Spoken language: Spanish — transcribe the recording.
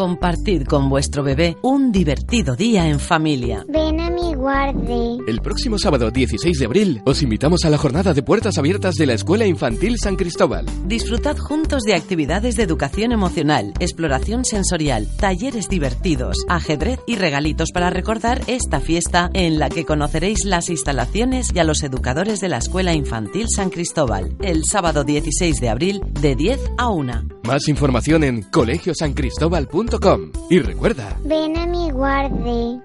Compartid con vuestro bebé un divertido día en familia. Ven a mi guarde. El próximo sábado 16 de abril os invitamos a la jornada de puertas abiertas de la Escuela Infantil San Cristóbal. Disfrutad juntos de actividades de educación emocional, exploración sensorial, talleres divertidos, ajedrez y regalitos para recordar esta fiesta en la que conoceréis las instalaciones y a los educadores de la Escuela Infantil San Cristóbal. El sábado 16 de abril de 10 a 1. Más información en colegiosancristóbal.com. Y recuerda, Ven a mi guarde.